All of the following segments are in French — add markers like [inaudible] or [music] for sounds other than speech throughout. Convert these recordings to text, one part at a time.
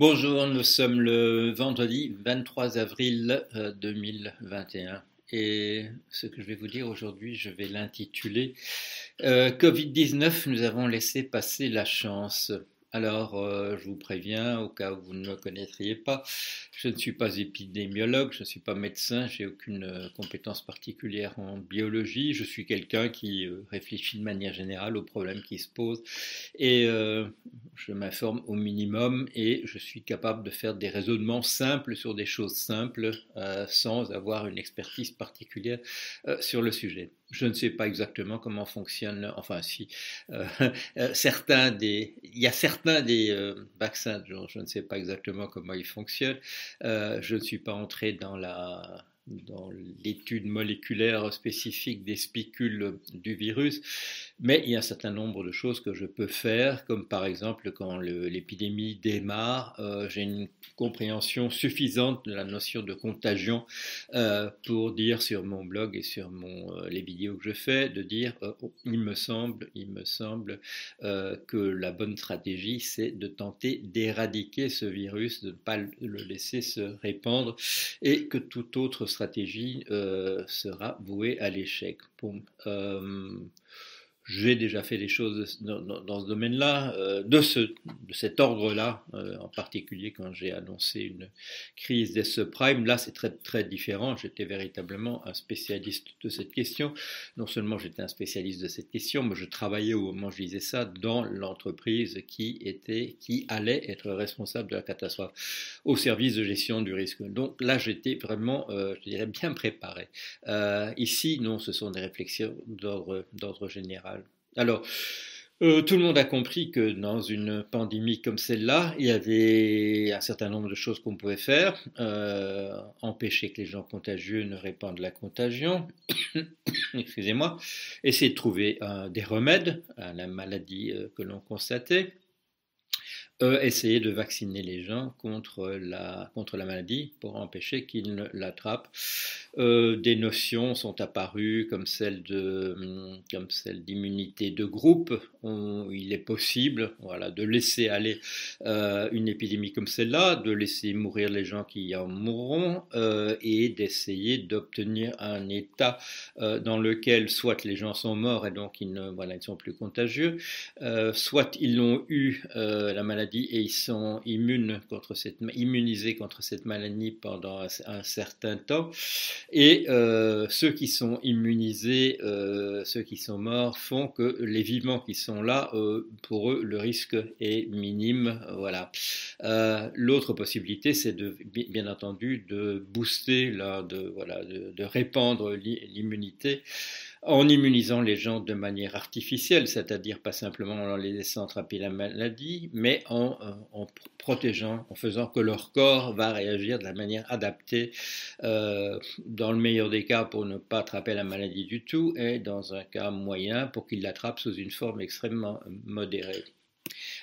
Bonjour, nous sommes le vendredi 23 avril 2021 euh, et ce que je vais vous dire aujourd'hui, je vais l'intituler euh, Covid-19, nous avons laissé passer la chance. Alors, euh, je vous préviens, au cas où vous ne me connaîtriez pas, je ne suis pas épidémiologue, je ne suis pas médecin, j'ai aucune euh, compétence particulière en biologie. Je suis quelqu'un qui euh, réfléchit de manière générale aux problèmes qui se posent et je m'informe au minimum et je suis capable de faire des raisonnements simples sur des choses simples sans avoir une expertise particulière sur le sujet. Je ne sais pas exactement comment fonctionne, enfin si, euh, [laughs] euh, certains des, il y a certains des euh, vaccins, je, je, ne sais pas exactement comment ils fonctionnent. je ne suis pas entré dans la dans l'étude moléculaire spécifique des spicules du virus, mais il y a un certain nombre de choses que je peux faire, comme par exemple quand l'épidémie démarre, euh, j'ai une compréhension suffisante de la notion de contagion euh, pour dire sur mon blog et sur euh, les vidéos que je fais, de dire oh, il me semble, il me semble que la bonne stratégie c'est de tenter d'éradiquer ce virus, de ne pas le laisser se répandre et que toute autre stratégie stratégie euh, sera vouée à l'échec. Euh, j'ai déjà fait des choses dans, ce domaine-là, euh, de, ce, de cet ordre-là, euh, en particulier quand j'ai annoncé une crise des subprimes. Là, c'est très, très différent. J'étais véritablement un spécialiste de cette question. Non seulement j'étais un spécialiste de cette question, mais je travaillais au moment où je disais ça dans l'entreprise qui était, qui allait être responsable de la catastrophe au service de gestion du risque. Donc là, j'étais vraiment, euh, je dirais, bien préparé. ici, non, ce sont des réflexions d'ordre général. Alors, euh, tout le monde a compris que dans une pandémie comme celle-là, il y avait un certain nombre de choses qu'on pouvait faire. Euh, empêcher que les gens contagieux ne répandent la contagion, [coughs] excusez-moi, essayer de trouver euh, des remèdes à la maladie que l'on constatait. Essayer de vacciner les gens contre la, contre la maladie pour empêcher qu'ils ne l'attrapent. Euh, des notions sont apparues comme celle d'immunité de groupe. il est possible, voilà, de laisser aller euh, une épidémie comme celle-là, de laisser mourir les gens qui en mourront euh, et d'essayer d'obtenir un état dans lequel soit les gens sont morts et donc ils ne voilà ils sont plus contagieux, soit ils l'ont eu la maladie et ils sont immunisés contre cette maladie pendant un certain temps. Et euh, ceux qui sont immunisés, euh, ceux qui sont morts, font que les vivants qui sont là, euh, pour eux, le risque est minime. Voilà. L'autre possibilité, c'est bien entendu, de booster, de, voilà, de répandre l'immunité en immunisant les gens de manière artificielle, c'est-à-dire pas simplement en les laissant attraper la maladie, mais en, euh, protégeant, en faisant que leur corps va réagir de la manière adaptée, euh, dans le meilleur des cas pour ne pas attraper la maladie du tout, et dans un cas moyen pour qu'il l'attrape sous une forme extrêmement modérée.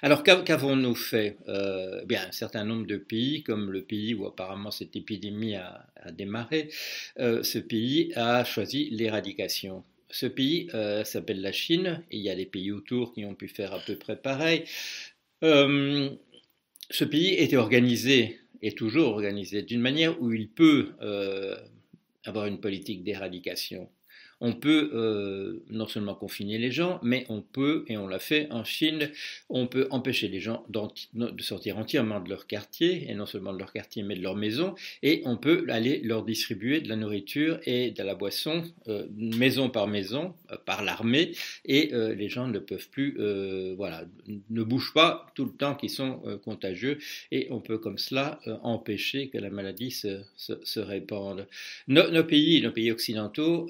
Alors qu'avons-nous fait euh, bien, Un certain nombre de pays, comme le pays où apparemment cette épidémie a, démarré, euh, ce pays a choisi l'éradication. Ce pays euh, s'appelle la Chine, et il y a des pays autour qui ont pu faire à peu près pareil. ce pays était organisé, est toujours organisé, d'une manière où il peut avoir une politique d'éradication on peut euh, non seulement confiner les gens, mais on peut, et on l'a fait en Chine, on peut empêcher les gens de sortir entièrement de leur quartier, et non seulement de leur quartier, mais de leur maison, et on peut aller leur distribuer de la nourriture et de la boisson, euh, maison par maison, euh, par l'armée, et les gens ne peuvent plus, voilà, ne bougent pas tout le temps qu'ils sont contagieux, et on peut comme cela empêcher que la maladie se, répande. nos pays, nos pays occidentaux,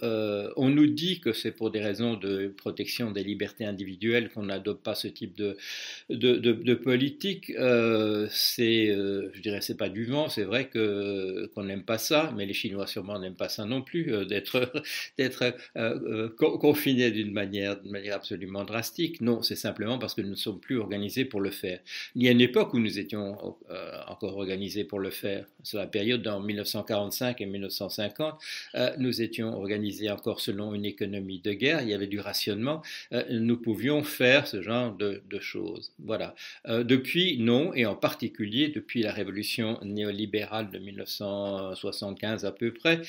on nous dit que c'est pour des raisons de protection des libertés individuelles qu'on n'adopte pas ce type de, politique. Euh, c'est, euh, je dirais, c'est pas du vent. C'est vrai que qu'on n'aime pas ça, mais les Chinois sûrement n'aiment pas ça non plus, euh, d'être [laughs] d'être confinés d'une manière, d'une manière absolument drastique. Non, c'est simplement parce que nous ne sommes plus organisés pour le faire. Il y a une époque où nous étions encore organisés pour le faire. Sur la période en 1945 et 1950, nous étions organisés encore selon une économie de guerre, il y avait du rationnement, nous pouvions faire ce genre de, choses. Voilà. depuis, non, et en particulier depuis la révolution néolibérale de 1975 à peu près,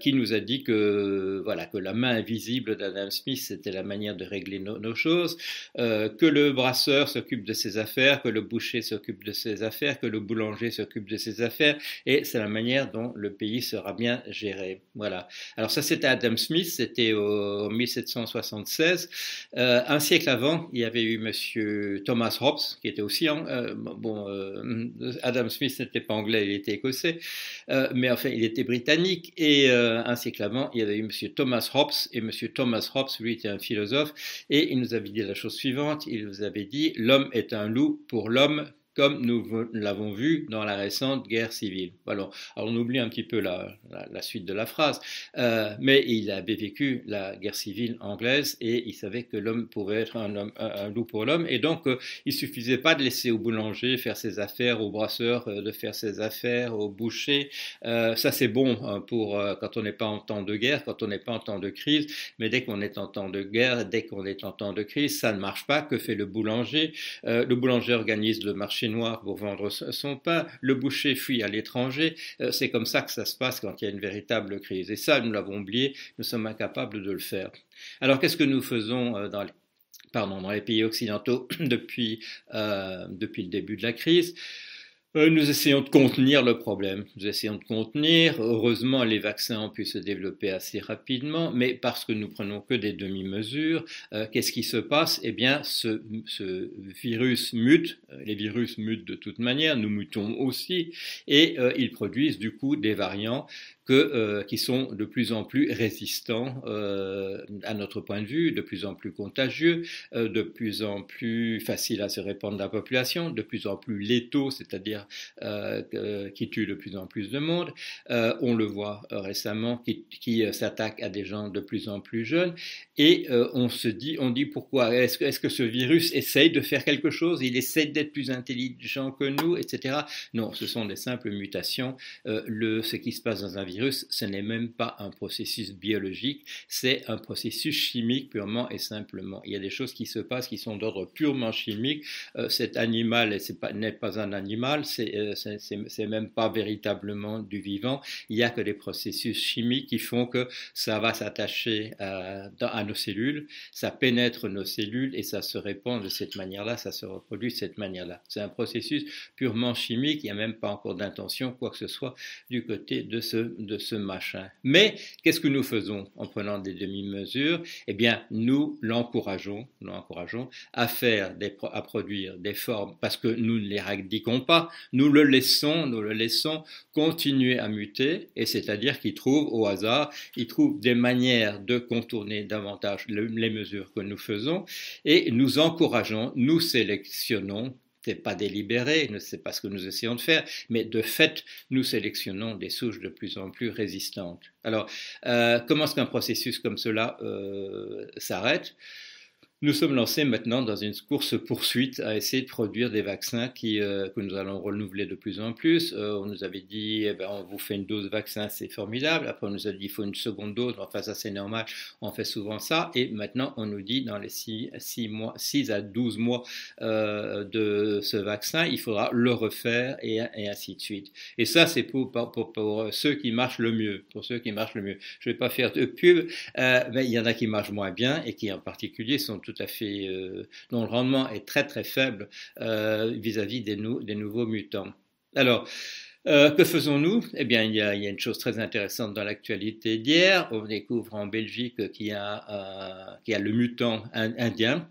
qui nous a dit que, voilà, que la main invisible d'Adam Smith, c'était la manière de régler nos, choses, que le brasseur s'occupe de ses affaires, que le boucher s'occupe de ses affaires, que le boulanger s'occupe de ses affaires, et c'est la manière dont le pays sera bien géré. Voilà. Alors ça, c'était Adam Smith, c'était au 1776. Euh, un siècle avant, il y avait eu Monsieur Thomas Hobbes, qui était aussi en, euh, bon. Euh, Adam Smith n'était pas anglais, il était écossais, mais enfin, il était britannique. Et un siècle avant, il y avait eu Monsieur Thomas Hobbes, et Monsieur Thomas Hobbes, lui, était un philosophe, et il nous avait dit la chose suivante. Il nous avait dit l'homme est un loup pour l'homme comme nous l'avons vu dans la récente guerre civile. Alors, on oublie un petit peu la, suite de la phrase, euh, mais il avait vécu la guerre civile anglaise et il savait que l'homme pouvait être un, loup pour l'homme, et donc euh, il suffisait pas de laisser au boulanger faire ses affaires, au brasseur euh, de faire ses affaires, au boucher. ça c'est bon hein, pour quand on n'est pas en temps de guerre, quand on n'est pas en temps de crise, mais dès qu'on est en temps de guerre, dès qu'on est en temps de crise, ça ne marche pas. Que fait le boulanger? Le boulanger organise le marché noir pour vendre son pain, le boucher fuit à l'étranger. Euh, c'est comme ça que ça se passe quand il y a une véritable crise. Et ça, nous l'avons oublié, nous sommes incapables de le faire. Alors qu'est-ce que nous faisons euh, dans les pardon, dans les pays occidentaux [clears throat] depuis, euh, depuis le début de la crise? Euh, nous essayons de contenir le problème. Nous essayons de contenir. Heureusement, les vaccins ont pu se développer assez rapidement, mais parce que nous prenons que des demi-mesures, euh, qu'est-ce qui se passe? Eh bien, ce, virus mute. Euh, les virus mutent de toute manière. Nous mutons aussi, et ils produisent du coup des variants euh, qui sont de plus en plus résistants euh, à notre point de vue, de plus en plus contagieux, euh, de plus en plus faciles à se répandre dans la population, de plus en plus létaux, c'est-à-dire qui tuent de plus en plus de monde. on le voit récemment, qui, qui s'attaque à des gens de plus en plus jeunes. Et on se dit, on dit pourquoi Est-ce que, ce virus essaye de faire quelque chose? Il essaye d'être plus intelligent que nous, etc. Non, ce sont des simples mutations. ce qui se passe dans un virus, ce n'est même pas un processus biologique, c'est un processus chimique purement et simplement. Il y a des choses qui se passent qui sont d'ordre purement chimique. Euh, cet animal n'est pas, un animal, euh, c'est même pas véritablement du vivant. Il n'y a que des processus chimiques qui font que ça va s'attacher à, à nos cellules, ça pénètre nos cellules et ça se répand de cette manière-là, ça se reproduit de cette manière-là. C'est un processus purement chimique, il n'y a même pas encore d'intention, quoi que ce soit, du côté de ce, de ce machin. Mais qu'est-ce que nous faisons en prenant des demi-mesures? Eh bien, nous l'encourageons, l'encourageons à faire, des, à produire des formes parce que nous ne les radiquons pas, nous le laissons, nous le laissons continuer à muter, et c'est-à-dire qu'il trouve au hasard, il trouve des manières de contourner davantage les mesures que nous faisons, et nous encourageons, nous sélectionnons n'est pas délibéré, c'est pas ce que nous essayons de faire, mais de fait, nous sélectionnons des souches de plus en plus résistantes. Alors, euh, comment est-ce qu'un processus comme cela euh, s'arrête? Nous sommes lancés maintenant dans une course-poursuite à essayer de produire des vaccins euh, que nous allons renouveler de plus en plus. Euh, on nous avait dit, eh ben, on vous fait une dose de vaccin, c'est formidable. Après, on nous a dit, il faut une seconde dose. Enfin, ça, c'est normal. On fait souvent ça. Et maintenant, on nous dit, dans les 6, mois, 6 à 12 mois euh, de ce vaccin, il faudra le refaire et, ainsi de suite. Et ça, c'est pour, ceux qui marchent le mieux. Pour ceux qui marchent le mieux. Je ne vais pas faire de pub, mais il y en a qui marchent moins bien et qui, en particulier, sont tout tout à fait, euh, dont le rendement est très très faible euh, vis-à-vis des, nouveaux mutants. Alors, euh, que faisons-nous? Eh bien, il y, a, une chose très intéressante dans l'actualité d'hier. On découvre en Belgique qu'il y a le mutant indien.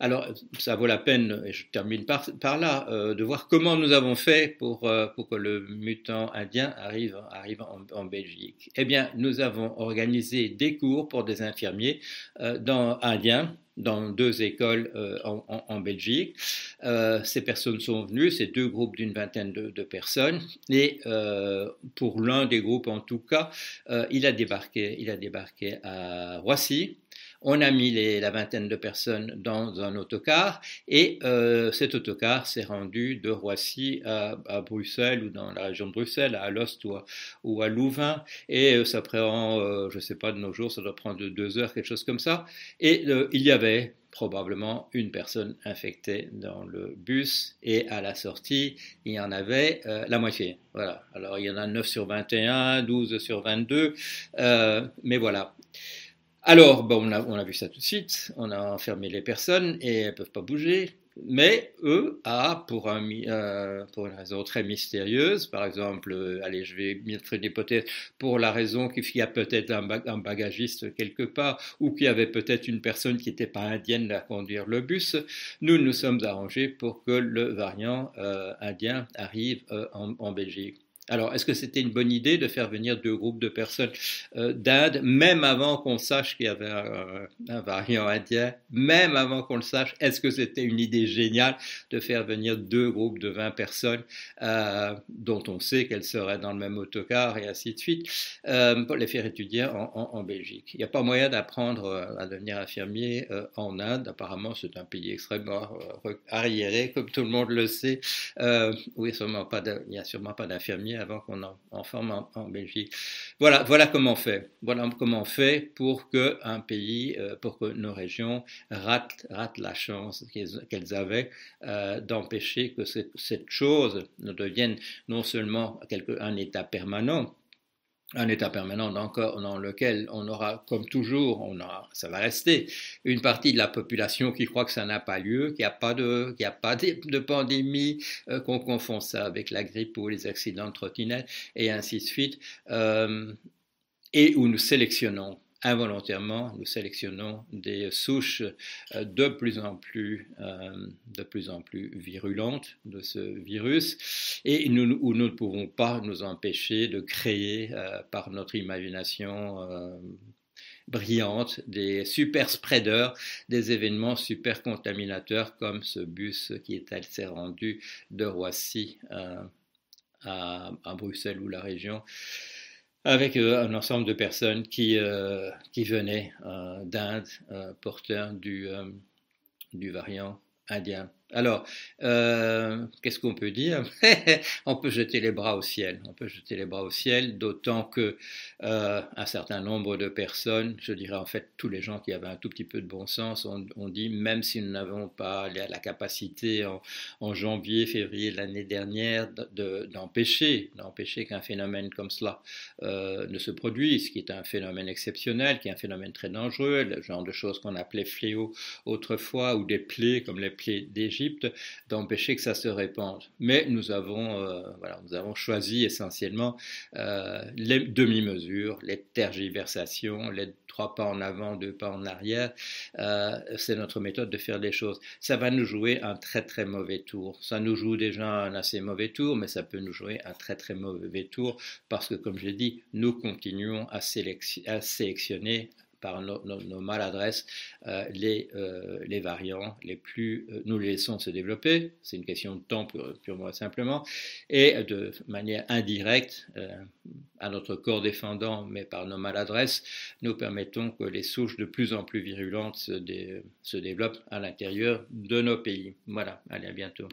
Alors, ça vaut la peine, et je termine par, là, euh, de voir comment nous avons fait pour, euh, que le mutant indien arrive, en, Belgique. Eh bien, nous avons organisé des cours pour des infirmiers euh, dans, indiens dans deux écoles en, Belgique. ces personnes sont venues, c'est deux groupes d'une vingtaine de, de, personnes, et pour l'un des groupes en tout cas, il a débarqué, il a débarqué à Roissy On a mis la vingtaine de personnes dans un autocar et euh, cet autocar s'est rendu de Roissy à, Bruxelles ou dans la région de Bruxelles, à Alost ou à, ou à Louvain. Et euh, ça prend, euh, je ne sais pas, de nos jours, ça doit prendre deux heures, quelque chose comme ça. Et il y avait probablement une personne infectée dans le bus et à la sortie, il y en avait la moitié. Voilà. Alors il y en a 9 sur 21, 12 sur 22, euh, mais voilà. Alors, bon, on, a, vu ça tout de suite, on a enfermé les personnes et elles ne peuvent pas bouger. Mais eux, a, pour, euh, une raison très mystérieuse, par exemple, euh, allez, je vais mettre une hypothèse, pour la raison qu'il y a peut-être un, bagagiste quelque part, ou qu'il y avait peut-être une personne qui n'était pas indienne à conduire le bus, nous nous sommes arrangés pour que le variant euh, indien arrive en Belgique. Alors, est-ce que c'était une bonne idée de faire venir deux groupes de personnes euh, d'Inde, même avant qu'on sache qu'il y avait un, variant indien, même avant qu'on le sache Est-ce que c'était une idée géniale de faire venir deux groupes de 20 personnes euh, dont on sait qu'elles seraient dans le même autocar et ainsi de suite, euh, pour les faire étudier en, en, Belgique? Il n'y a pas moyen d'apprendre à devenir infirmier en Inde. Apparemment, c'est un pays extrêmement arriéré, comme tout le monde le sait. oui, il n'y a sûrement pas d'infirmiers avant qu'on en, forme en, en, Belgique. Voilà, voilà comment on fait. Voilà comment on fait pour que un pays, euh, pour que nos régions ratent, ratent la chance qu'elles avaient euh, d'empêcher que cette, cette, chose ne devienne non seulement quelque, un état permanent, un état permanent dans lequel on aura, comme toujours, on aura, ça va rester, une partie de la population qui croit que ça n'a pas lieu, qu'il n'y a pas de, qu'il a pas de, de pandémie, euh, qu'on confond ça avec la grippe ou les accidents de trottinette, et ainsi de suite, euh, et où nous sélectionnons involontairement, nous sélectionnons des souches euh, de plus en plus, euh, de plus en plus virulentes de ce virus. Et nous, où nous ne pouvons pas nous empêcher de créer euh, par notre imagination brillante, des super spreaders, des événements super contaminateurs comme ce bus qui est s'est rendu de Roissy à, Bruxelles ou la région avec euh, un ensemble de personnes qui, euh, qui venaient euh, d'Inde, porteurs du, du variant indien. Alors, euh, qu'est-ce qu'on peut dire? [laughs] On peut jeter les bras au ciel. On peut jeter les bras au ciel, d'autant que euh, un certain nombre de personnes, je dirais en fait tous les gens qui avaient un tout petit peu de bon sens, ont, on dit même si nous n'avons pas la, capacité en, janvier, février de l'année dernière d'empêcher, de, d'empêcher qu'un phénomène comme cela euh, ne se produise, qui est un phénomène exceptionnel, qui est un phénomène très dangereux, le genre de choses qu'on appelait fléaux autrefois ou des plaies comme les plaies d'Égypte d'empêcher que ça se répande. Mais nous avons, euh, voilà, nous avons choisi essentiellement euh, les demi-mesures, les tergiversations, les trois pas en avant, deux pas en arrière. Euh, c'est notre méthode de faire les choses. Ça va nous jouer un très très mauvais tour. Ça nous joue déjà un assez mauvais tour, mais ça peut nous jouer un très très mauvais tour parce que, comme je l'ai dit, nous continuons à, à sélectionner par nos, maladresses euh, les, euh, les, variants les plus. Euh, nous les laissons se développer, c'est une question de temps pur, purement et simplement, et de manière indirecte, à notre corps défendant, mais par nos maladresses, nous permettons que les souches de plus en plus virulentes se, se développent à l'intérieur de nos pays. Voilà, allez, à bientôt.